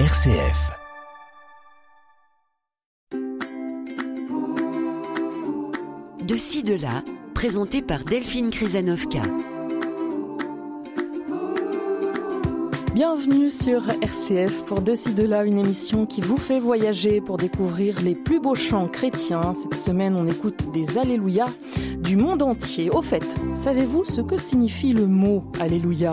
RCF. De ci, de là, présenté par Delphine Krizanovka. Bienvenue sur RCF pour De ci, de là, une émission qui vous fait voyager pour découvrir les plus beaux chants chrétiens. Cette semaine, on écoute des Alléluia du monde entier. Au fait, savez-vous ce que signifie le mot Alléluia?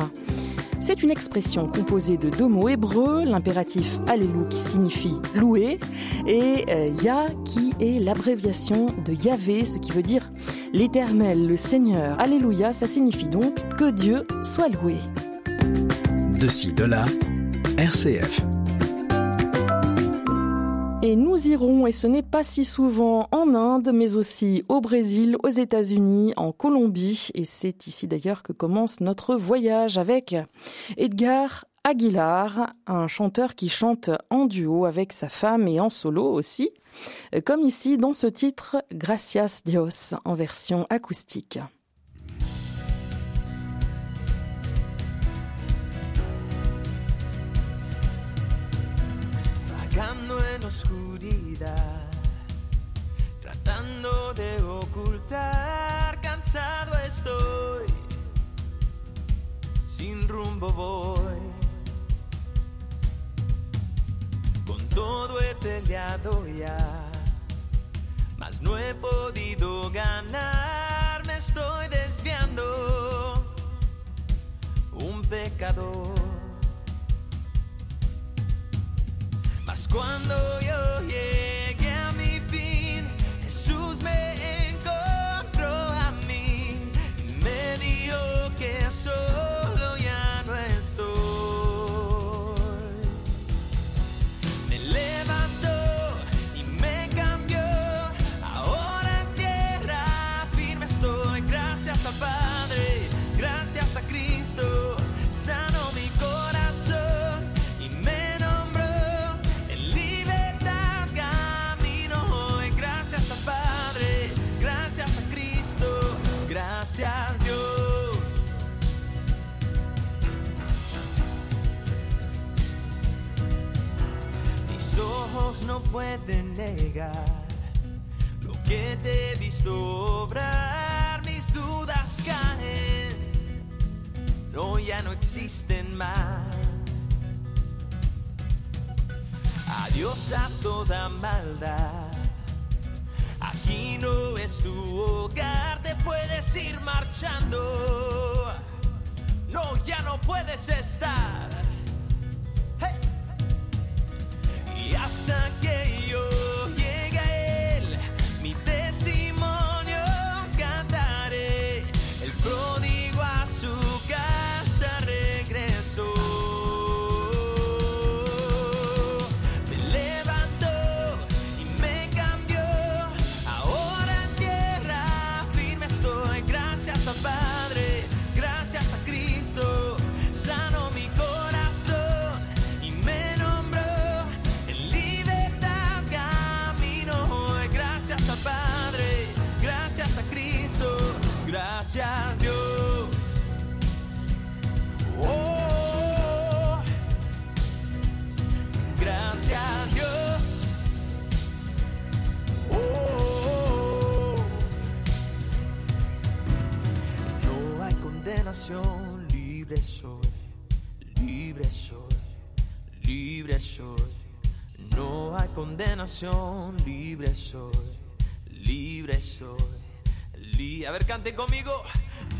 C'est une expression composée de deux mots hébreux, l'impératif Alléluia qui signifie louer et euh, Ya qui est l'abréviation de Yahvé, ce qui veut dire l'éternel, le Seigneur. Alléluia, ça signifie donc que Dieu soit loué. De ci, de là, RCF. Et nous irons, et ce n'est pas si souvent, en Inde, mais aussi au Brésil, aux États-Unis, en Colombie. Et c'est ici d'ailleurs que commence notre voyage avec Edgar Aguilar, un chanteur qui chante en duo avec sa femme et en solo aussi, comme ici dans ce titre Gracias Dios en version acoustique. Oscuridad, tratando de ocultar, cansado estoy, sin rumbo voy. Con todo he peleado ya, mas no he podido ganar, me estoy desviando, un pecador. Mas cuando yo llegué a mi fin, Jesús me ir marchando. No, ya no puedes estar. Y hasta que libre soy, libre soy, libre soy. No hay condenación, libre soy, libre soy. Li- A ver, canten conmigo.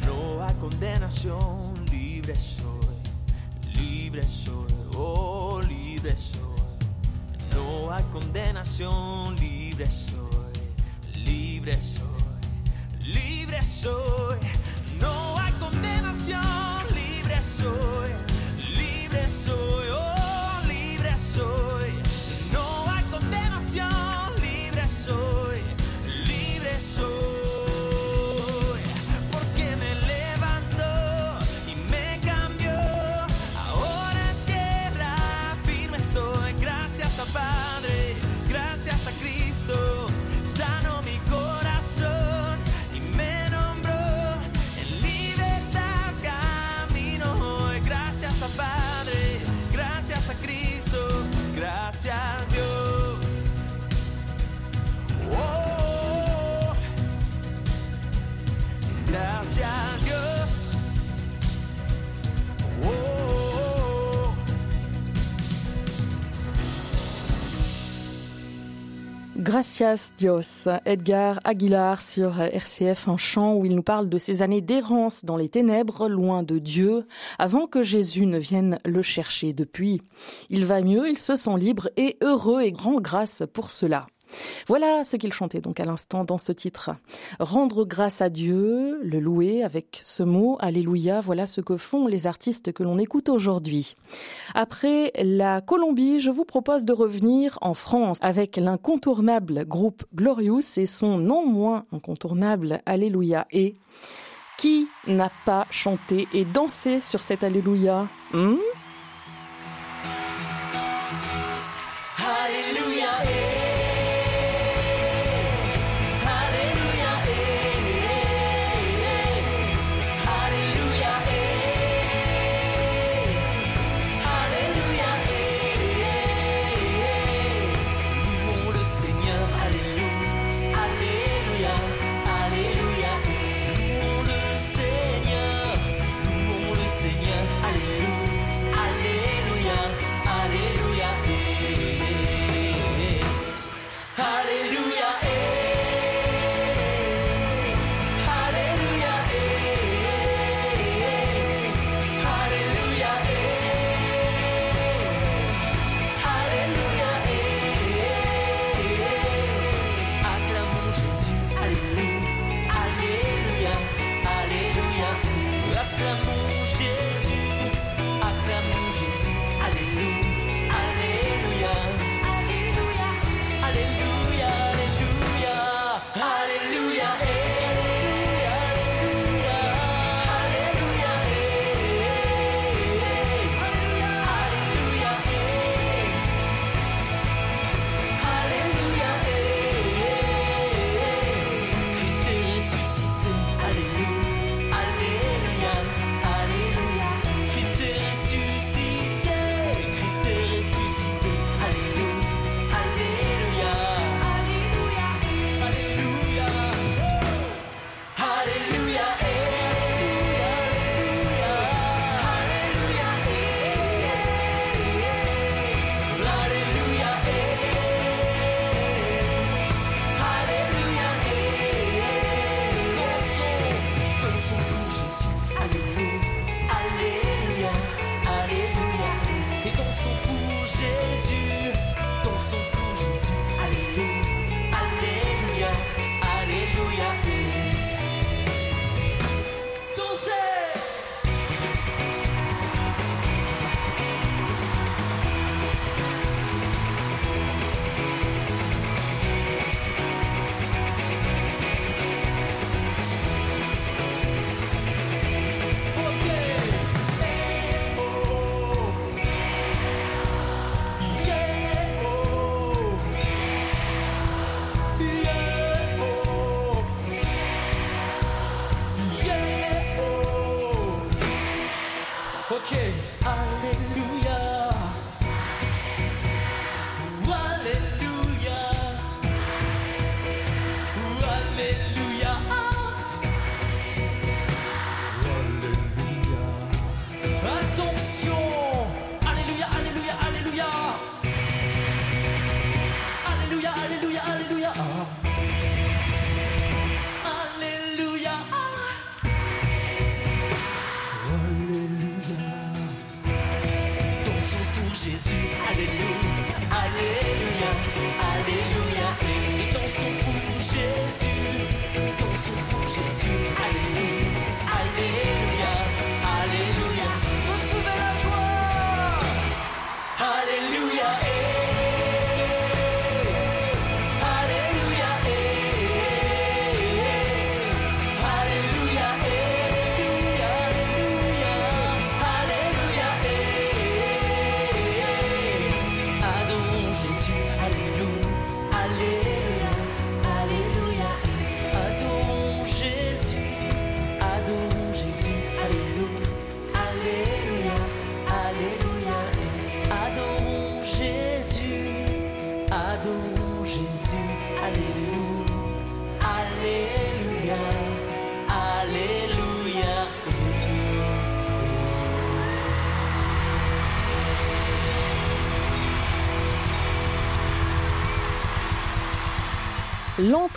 No hay condenación, libre soy, libre soy, oh, libre soy. No hay condenación, libre soy, libre soy, libre soy. No hay condenación, libre soy, Gracias Dios, Edgar Aguilar sur RCF, un chant où il nous parle de ses années d'errance dans les ténèbres, loin de Dieu, avant que Jésus ne vienne le chercher. Depuis, il va mieux, il se sent libre et heureux et grand grâce pour cela. Voilà ce qu'il chantait donc à l'instant dans ce titre. Rendre grâce à Dieu, le louer avec ce mot, Alléluia, voilà ce que font les artistes que l'on écoute aujourd'hui. Après la Colombie, je vous propose de revenir en France avec l'incontournable groupe Glorious et son non moins incontournable Alléluia. Et qui n'a pas chanté et dansé sur cet Alléluia? Hmm?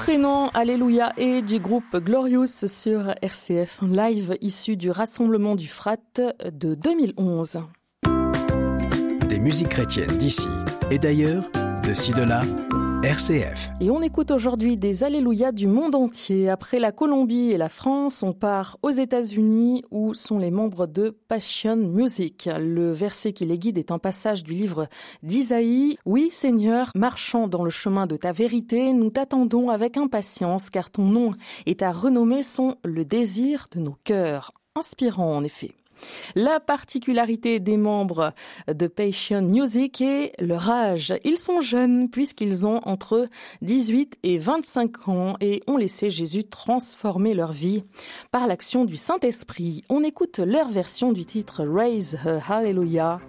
L'entraînant Alléluia et du groupe Glorious sur RCF live issu du rassemblement du Frat de 2011. Des musiques chrétiennes d'ici et d'ailleurs, de ci de là, RCF. Et on écoute aujourd'hui des Alléluia du monde entier. Après la Colombie et la France, on part aux États-Unis où sont les membres de Passion Music. Le verset qui les guide est un passage du livre d'Isaïe. Oui, Seigneur, marchant dans le chemin de ta vérité, nous t'attendons avec impatience car ton nom et ta renommée sont le désir de nos cœurs. Inspirant en effet. La particularité des membres de Passion Music est leur âge. Ils sont jeunes puisqu'ils ont entre 18 et 25 ans et ont laissé Jésus transformer leur vie par l'action du Saint-Esprit. On écoute leur version du titre Raise Hallelujah.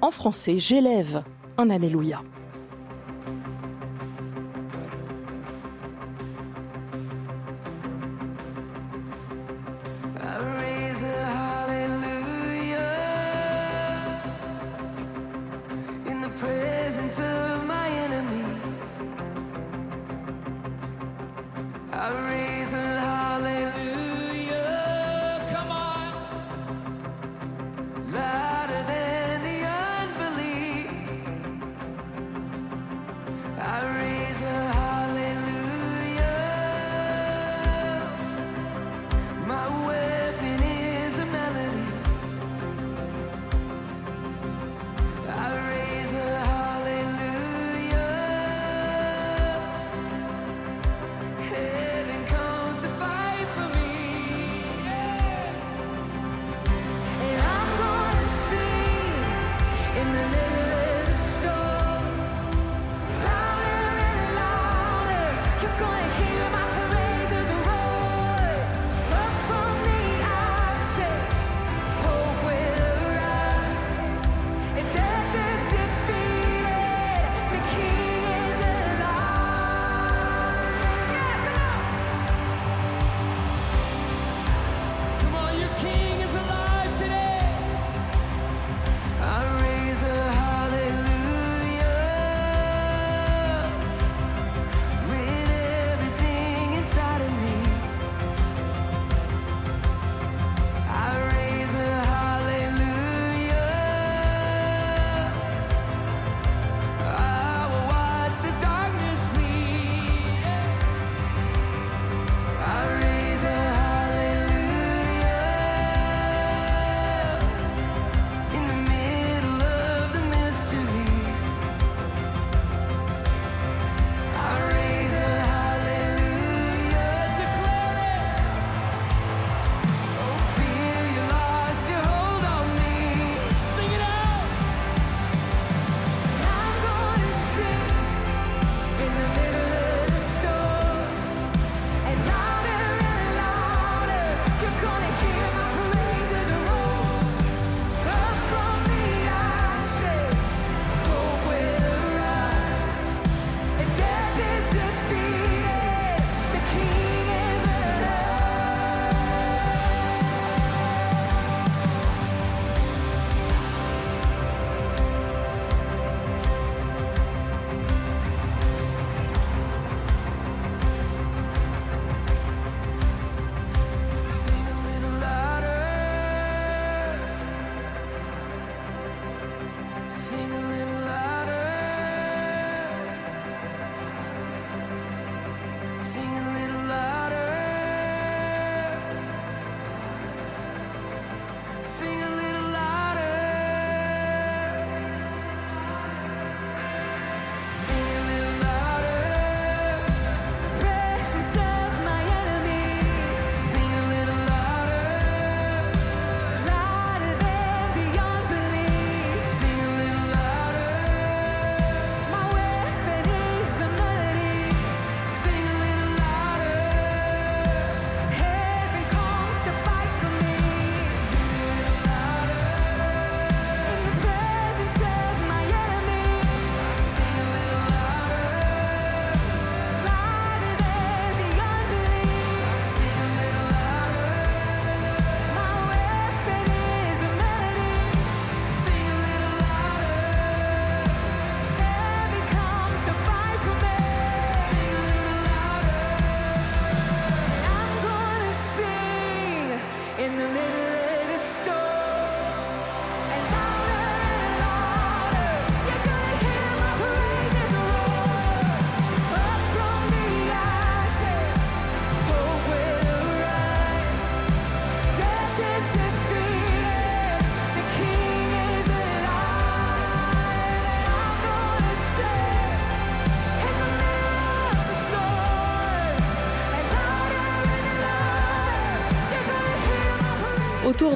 En français, j'élève un Alléluia.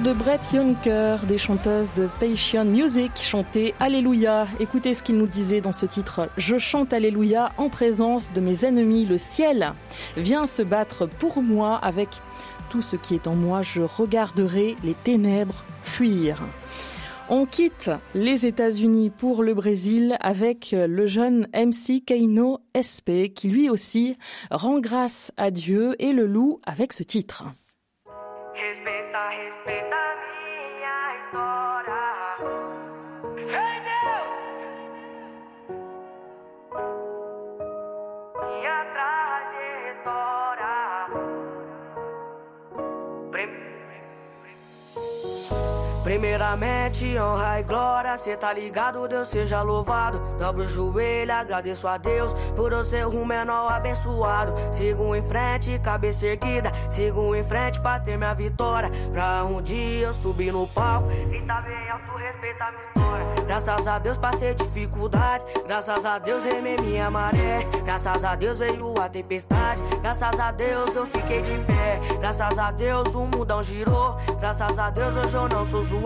De Brett Juncker, des chanteuses de Passion Music, chanter Alléluia. Écoutez ce qu'il nous disait dans ce titre. Je chante Alléluia en présence de mes ennemis. Le ciel vient se battre pour moi avec tout ce qui est en moi. Je regarderai les ténèbres fuir. On quitte les États-Unis pour le Brésil avec le jeune MC Keino SP qui lui aussi rend grâce à Dieu et le loue avec ce titre. Primeiramente, honra e glória, cê tá ligado, Deus seja louvado. Dobro o joelho, agradeço a Deus por eu ser um menor abençoado. Sigo em frente, cabeça erguida, sigo em frente pra ter minha vitória. Pra um dia eu subir no palco e tá bem alto, respeita a minha história. Graças a Deus passei dificuldade, graças a Deus remei minha maré. Graças a Deus veio a tempestade, graças a Deus eu fiquei de pé. Graças a Deus o mundão girou, graças a Deus hoje eu não sou zoado.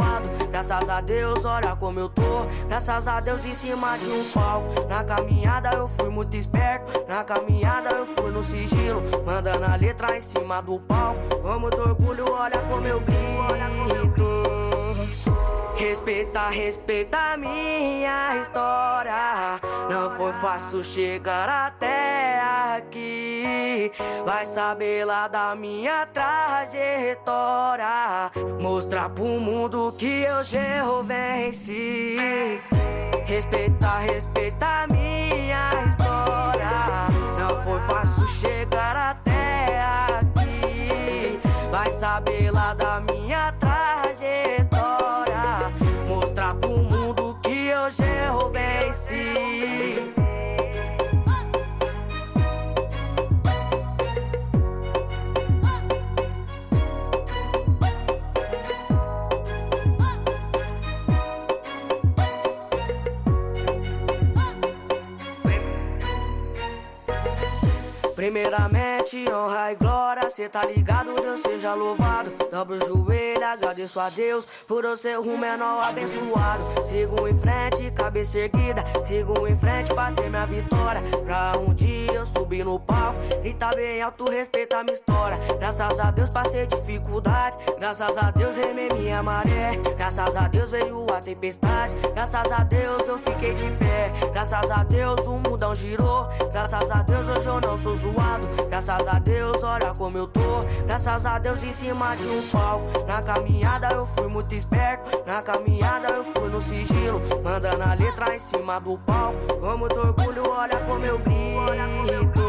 Graças a Deus, olha como eu tô. Graças a Deus em cima de um palco. Na caminhada eu fui muito esperto. Na caminhada eu fui no sigilo. Mandando a letra em cima do palco. Com muito orgulho, olha como eu grito. Respeita, respeita a minha história. Não foi fácil chegar até aqui. Vai saber lá da minha trajetória. Mostrar pro mundo que eu já venci. Respeita, respeita a minha história. Não foi fácil chegar até aqui. Vai saber lá da minha trajetória. Primeiramente, honra e glória, cê tá ligado, Deus seja louvado. Dobro o joelho, agradeço a Deus por eu ser um menor abençoado. Sigo em frente, cabeça erguida, sigo em frente pra ter minha vitória. Pra um dia eu subir no palco, grita bem alto, respeita minha história. Graças a Deus passei dificuldade, graças a Deus remei minha maré. Graças a Deus veio a tempestade, graças a Deus eu fiquei de pé. Graças a Deus o mundão girou, graças a Deus hoje eu não sou zoado. Graças a Deus, olha como eu tô. Graças a Deus em cima de um palco. Na caminhada eu fui muito esperto. Na caminhada eu fui no sigilo. Mandando a letra em cima do palco. Com muito orgulho, olha como eu grito.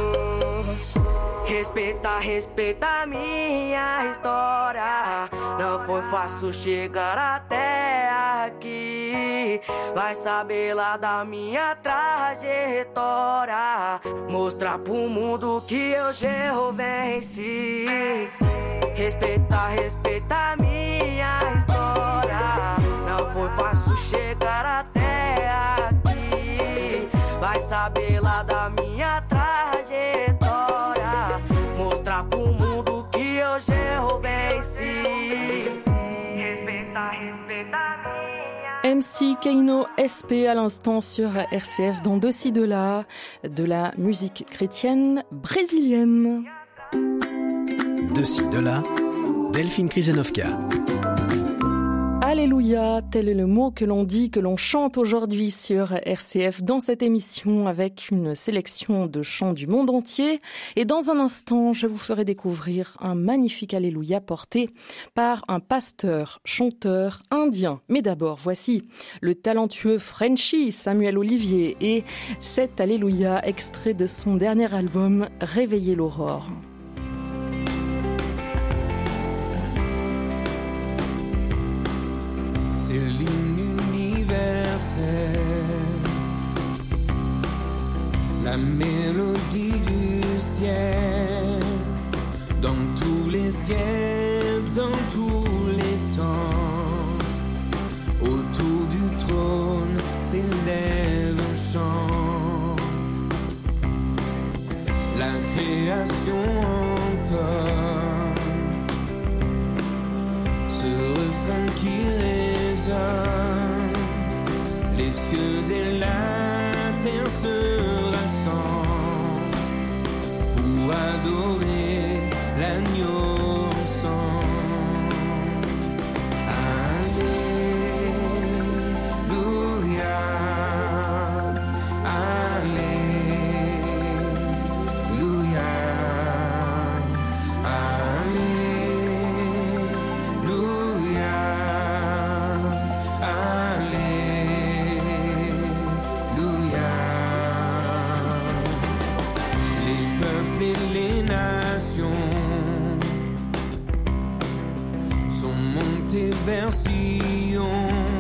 Respeita, respeita minha história. Não foi fácil chegar até aqui. Vai saber lá da minha trajetória. Mostrar pro mundo que eu já venci. Respeita, respeita minha história. Não foi fácil chegar até aqui. Vai saber MC Keino SP à l'instant sur RCF dans de ci de là, de la musique chrétienne brésilienne. De ci, de là, Delphine Krizanovka. Alléluia, tel est le mot que l'on dit, que l'on chante aujourd'hui sur RCF dans cette émission avec une sélection de chants du monde entier. Et dans un instant, je vous ferai découvrir un magnifique Alléluia porté par un pasteur, chanteur indien. Mais d'abord, voici le talentueux Frenchy Samuel Olivier et cet Alléluia extrait de son dernier album Réveiller l'aurore. La mélodie du ciel, dans tous les ciels, canción.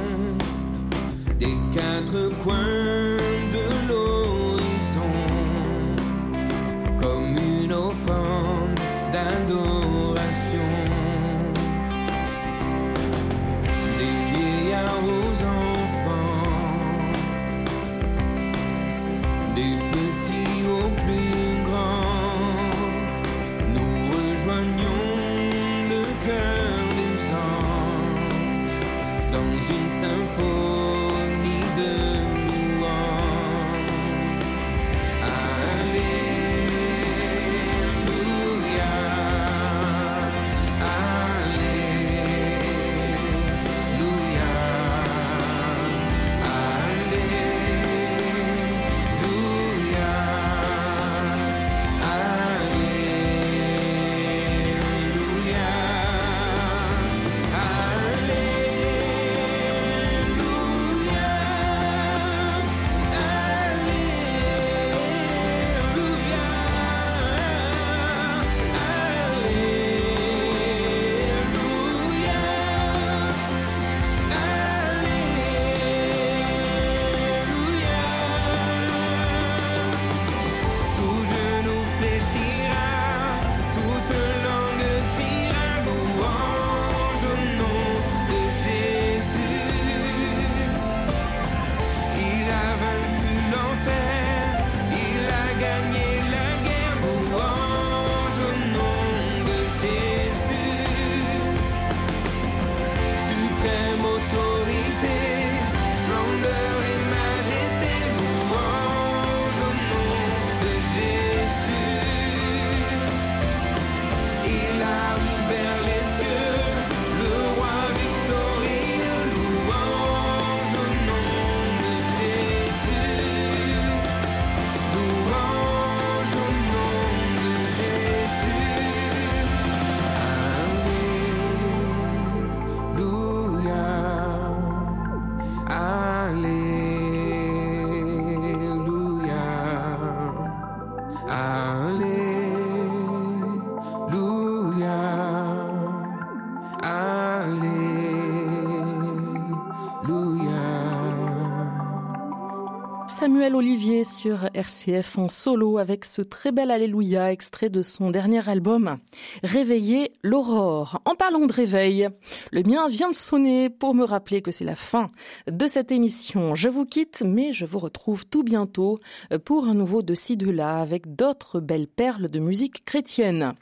Olivier sur RCF en solo avec ce très bel Alléluia extrait de son dernier album Réveiller l'aurore. En parlant de réveil, le mien vient de sonner pour me rappeler que c'est la fin de cette émission. Je vous quitte mais je vous retrouve tout bientôt pour un nouveau de ci de là avec d'autres belles perles de musique chrétienne.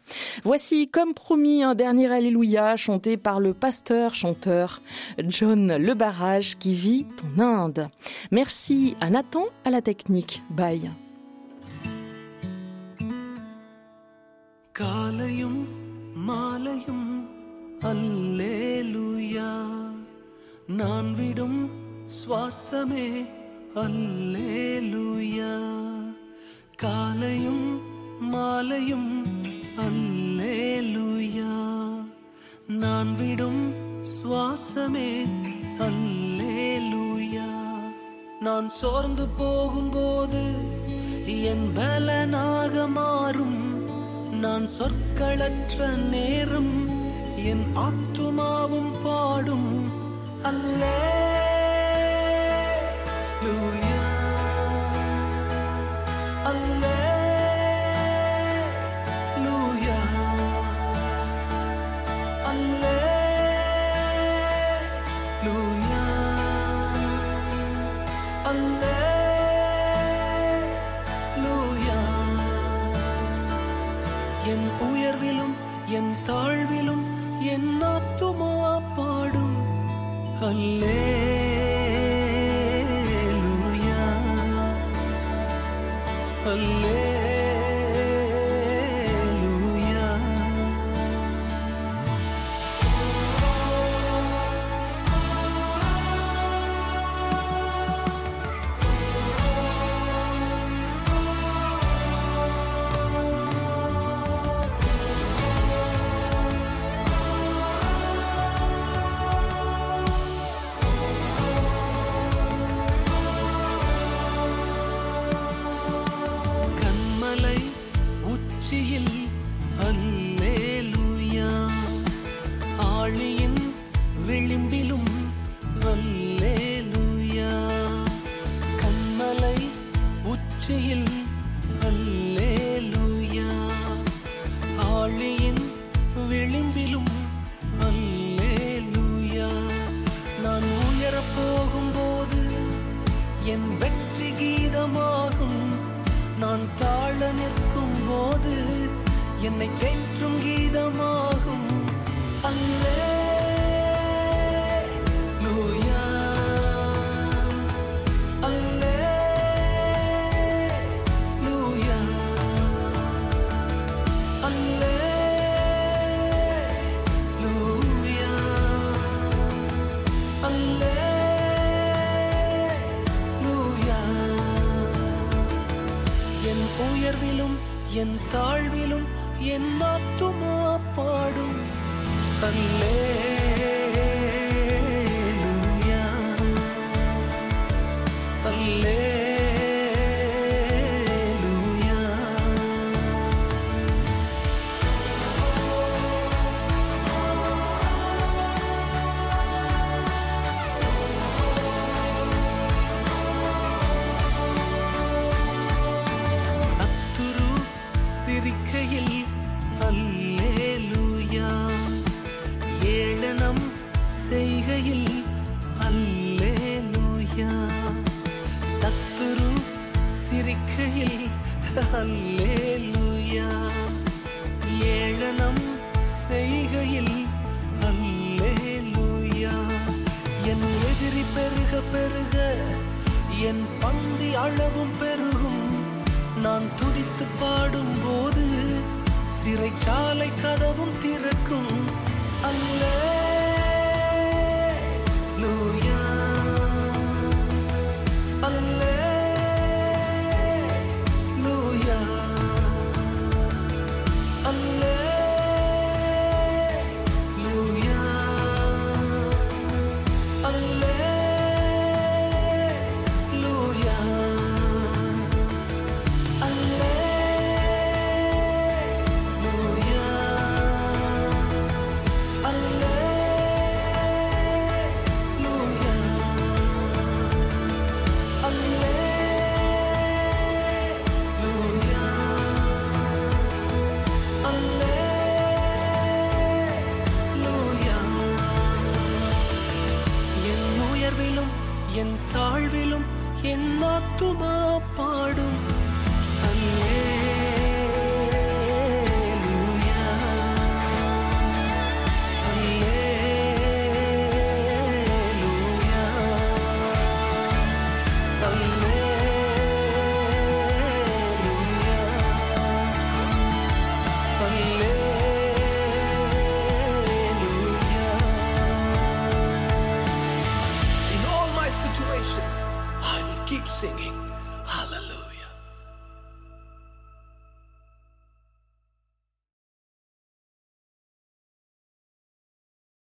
Voici comme promis un dernier Alléluia chanté par le pasteur chanteur John Le Barrage qui vit en Inde. Merci à Nathan à la technique. Bye. காலையும் மாலையும் அல்லேலுயா நான் விடும் சுவாசமே அல்லேலுயா காலையும் மாலையும் அல்லேலுயா நான் விடும் சுவாசமே அல்லேலுயா நான் சோர்ந்து போகும்போது என் பலனாக மாறும். நான் சொற்களற்ற நேரம் என் ஆத்துமாவும் பாடும். அல்லே. என் தாழ்விலும் என் ஆத்துமா பாடும் அல்லே மகிமையில் அல்லேலுயா. ஏளனம் செய்கையில். அல்லேலுயா. என் எதிரி பெருக பெருக என் பந்தி அளவும் பெருகும். நான் துதித்து பாடும் போது சிறைச்சாலை கதவும் திறக்கும். அல்ல